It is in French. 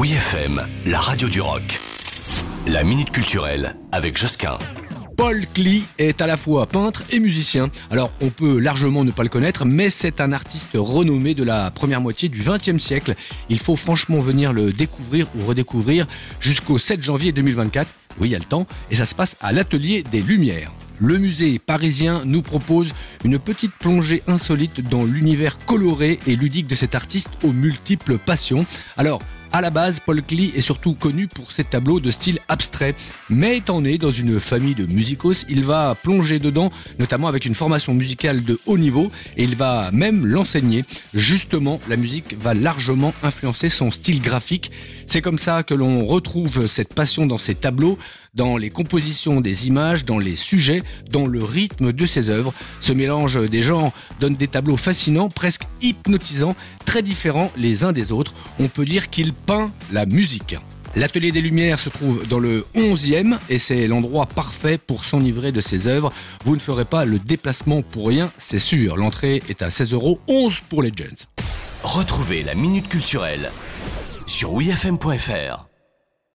Oui FM, la radio du rock. La minute culturelle avec Josquin. Paul Klee est à la fois peintre et musicien. Alors on peut largement ne pas le connaître, mais c'est un artiste renommé de la première moitié du XXe siècle. Il faut franchement venir le découvrir ou redécouvrir jusqu'au 7 janvier 2024. Oui, il y a le temps, et ça se passe à l'Atelier des Lumières. Le musée parisien nous propose une petite plongée insolite dans l'univers coloré et ludique de cet artiste aux multiples passions. Alors, à la base, Paul Klee est surtout connu pour ses tableaux de style abstrait, mais étant né dans une famille de musicos, il va plonger dedans, notamment avec une formation musicale de haut niveau, et il va même l'enseigner. Justement, la musique va largement influencer son style graphique. C'est comme ça que l'on retrouve cette passion dans ses tableaux, dans les compositions des images, dans les sujets, dans le rythme de ses œuvres. Ce mélange des genres donne des tableaux fascinants, presque hypnotisants, très différents les uns des autres. On peut dire qu'il peint la musique. L'Atelier des Lumières se trouve dans le 11e et c'est l'endroit parfait pour s'enivrer de ses œuvres. Vous ne ferez pas le déplacement pour rien, c'est sûr. L'entrée est à 16 euros, 11 pour les jeunes. Retrouvez la minute culturelle sur wifm.fr.